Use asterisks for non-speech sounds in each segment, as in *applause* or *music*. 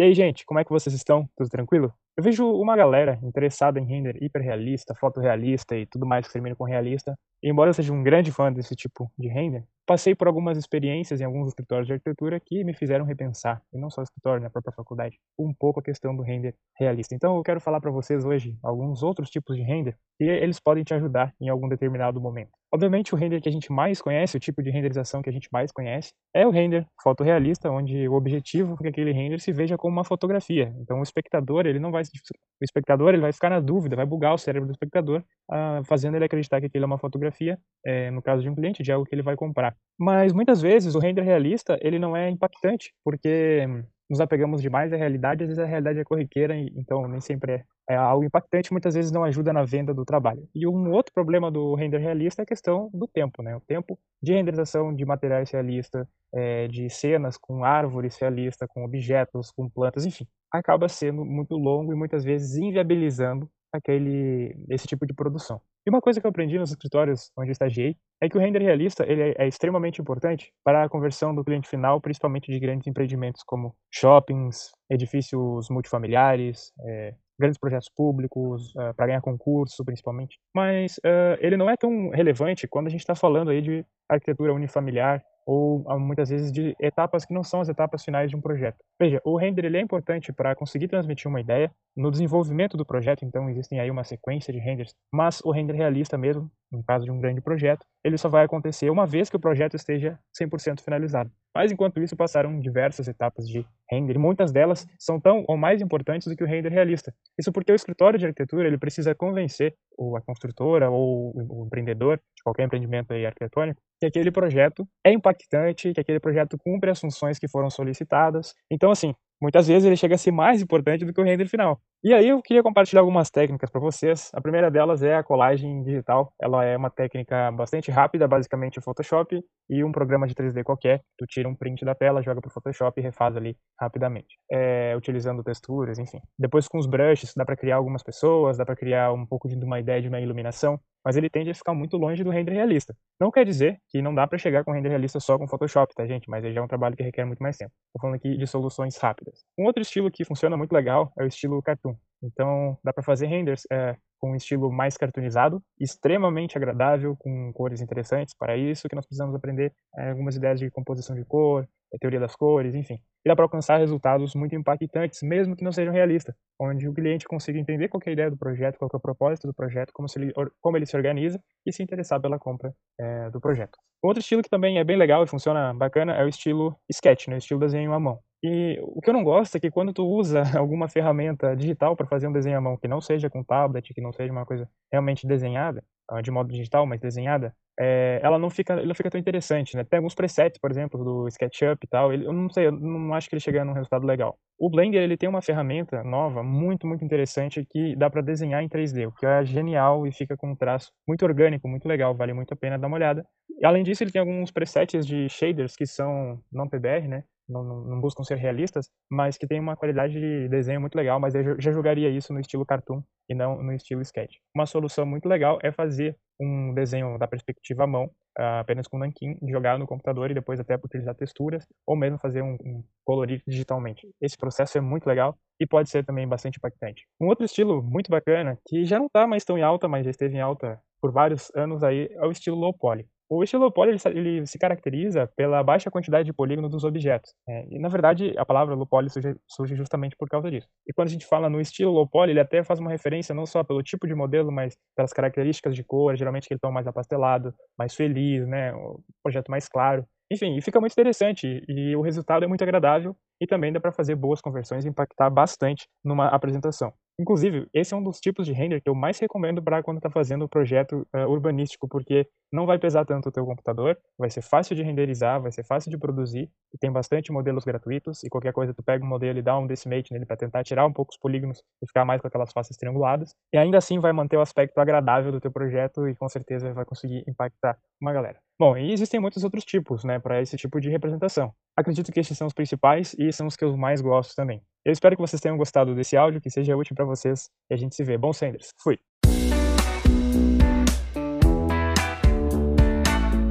E aí, gente, como é que vocês estão? Tudo tranquilo? Eu vejo uma galera interessada em render hiperrealista, fotorrealista e tudo mais que termina com realista. E embora eu seja um grande fã desse tipo de render, passei por algumas experiências em alguns escritórios de arquitetura que me fizeram repensar, e não só escritório, na própria faculdade, um pouco a questão do render realista. Então eu quero falar para vocês hoje alguns outros tipos de render e eles podem te ajudar em algum determinado momento. Obviamente o render que a gente mais conhece, o tipo de renderização que a gente mais conhece, é o render fotorrealista, onde o objetivo é que aquele render se veja como uma fotografia. Então o espectador, ele não vai o espectador ele vai ficar na dúvida, vai bugar o cérebro do espectador, uh, fazendo ele acreditar que aquilo é uma fotografia, é, no caso de um cliente, de algo que ele vai comprar. Mas muitas vezes o render realista ele não é impactante, porque nos apegamos demais à realidade, às vezes a realidade é corriqueira, então nem sempre é, é, algo impactante, muitas vezes não ajuda na venda do trabalho. E um outro problema do render realista é a questão do tempo, né? O tempo de renderização de materiais realistas, é, de cenas com árvores realistas, com objetos, com plantas, enfim, acaba sendo muito longo e muitas vezes inviabilizando aquele esse tipo de produção. E uma coisa que eu aprendi nos escritórios onde eu estagiei é que o render realista ele é, é extremamente importante para a conversão do cliente final, principalmente de grandes empreendimentos como shoppings, edifícios multifamiliares, é, grandes projetos públicos, uh, para ganhar concurso, principalmente. Mas uh, ele não é tão relevante quando a gente está falando aí de arquitetura unifamiliar ou ah, muitas vezes de etapas que não são as etapas finais de um projeto. Veja, o render ele é importante para conseguir transmitir uma ideia no desenvolvimento do projeto, então existem aí uma sequência de renders, mas o render realista mesmo, no caso de um grande projeto, ele só vai acontecer uma vez que o projeto esteja 100% finalizado. Mas enquanto isso passaram diversas etapas de render, e muitas delas são tão ou mais importantes do que o render realista. Isso porque o escritório de arquitetura ele precisa convencer ou a construtora ou o empreendedor de qualquer empreendimento aí arquitetônico que aquele projeto é impactante, que aquele projeto cumpre as funções que foram solicitadas. Então, assim, muitas vezes ele chega a ser mais importante do que o render final. E aí eu queria compartilhar algumas técnicas para vocês. A primeira delas é a colagem digital. Ela é uma técnica bastante rápida, basicamente o Photoshop e um programa de 3D qualquer. Tu tira um print da tela, joga para o Photoshop e refaz ali rapidamente, é, utilizando texturas, enfim. Depois com os brushes dá para criar algumas pessoas, dá para criar um pouco de uma ideia de uma iluminação mas ele tende a ficar muito longe do render realista. Não quer dizer que não dá para chegar com render realista só com Photoshop, tá, gente? Mas ele já é um trabalho que requer muito mais tempo. Tô falando aqui de soluções rápidas. Um outro estilo que funciona muito legal é o estilo cartoon. Então, dá para fazer renders é, com um estilo mais cartoonizado, extremamente agradável, com cores interessantes. Para isso que nós precisamos aprender é, algumas ideias de composição de cor, a teoria das cores, enfim. E dá para alcançar resultados muito impactantes, mesmo que não sejam realistas, onde o cliente consiga entender qual é a ideia do projeto, qual é o propósito do projeto, como, ele, como ele se organiza e se interessar pela compra é, do projeto. Outro estilo que também é bem legal e funciona bacana é o estilo sketch, né, o estilo desenho à mão. E o que eu não gosto é que quando tu usa *laughs* alguma ferramenta digital para fazer um desenho à mão que não seja com tablet, que não seja uma coisa realmente desenhada, de modo digital, mas desenhada, é, ela não fica, não fica tão interessante, né? Tem alguns presets, por exemplo, do SketchUp e tal, ele, eu não sei, eu não acho que ele chega num resultado legal. O Blender, ele tem uma ferramenta nova, muito, muito interessante, que dá para desenhar em 3D, o que é genial e fica com um traço muito orgânico, muito legal, vale muito a pena dar uma olhada. E, além disso, ele tem alguns presets de shaders que são não PBR, né? Não, não, buscam ser realistas, mas que tem uma qualidade de desenho muito legal, mas eu já jogaria isso no estilo cartoon e não no estilo sketch. Uma solução muito legal é fazer um desenho da perspectiva à mão, uh, apenas com nanquim, jogar no computador e depois até utilizar texturas, ou mesmo fazer um, um colorir digitalmente. Esse processo é muito legal e pode ser também bastante impactante. Um outro estilo muito bacana, que já não está mais tão em alta, mas já esteve em alta por vários anos aí, é o estilo low poly. O estilo ele, ele, se caracteriza pela baixa quantidade de polígono dos objetos. É, e na verdade a palavra poly surge, surge, justamente por causa disso. E quando a gente fala no estilo poly, ele até faz uma referência não só pelo tipo de modelo, mas pelas características de cor, geralmente que ele tão mais apastelado, mais feliz, né, o projeto mais claro. Enfim, fica muito interessante e o resultado é muito agradável e também dá para fazer boas conversões e impactar bastante numa apresentação. Inclusive, esse é um dos tipos de render que eu mais recomendo para quando está fazendo um projeto uh, urbanístico, porque não vai pesar tanto o teu computador, vai ser fácil de renderizar, vai ser fácil de produzir, e tem bastante modelos gratuitos, e qualquer coisa tu pega um modelo e dá um decimate nele para tentar tirar um pouco os polígonos e ficar mais com aquelas faces trianguladas, e ainda assim vai manter o aspecto agradável do teu projeto e com certeza vai conseguir impactar uma galera. Bom, e existem muitos outros tipos, né, para esse tipo de representação. Acredito que estes são os principais e são os que eu mais gosto também. Eu espero que vocês tenham gostado desse áudio, que seja útil para vocês e a gente se vê. Bom Sanders, fui!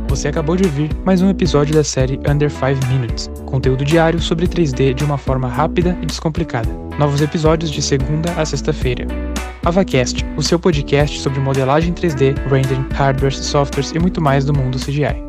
Você acabou de ouvir mais um episódio da série Under 5 Minutes, conteúdo diário sobre 3D de uma forma rápida e descomplicada. Novos episódios de segunda a sexta-feira. AvaCast, o seu podcast sobre modelagem 3D, rendering, hardware, softwares e muito mais do mundo CGI.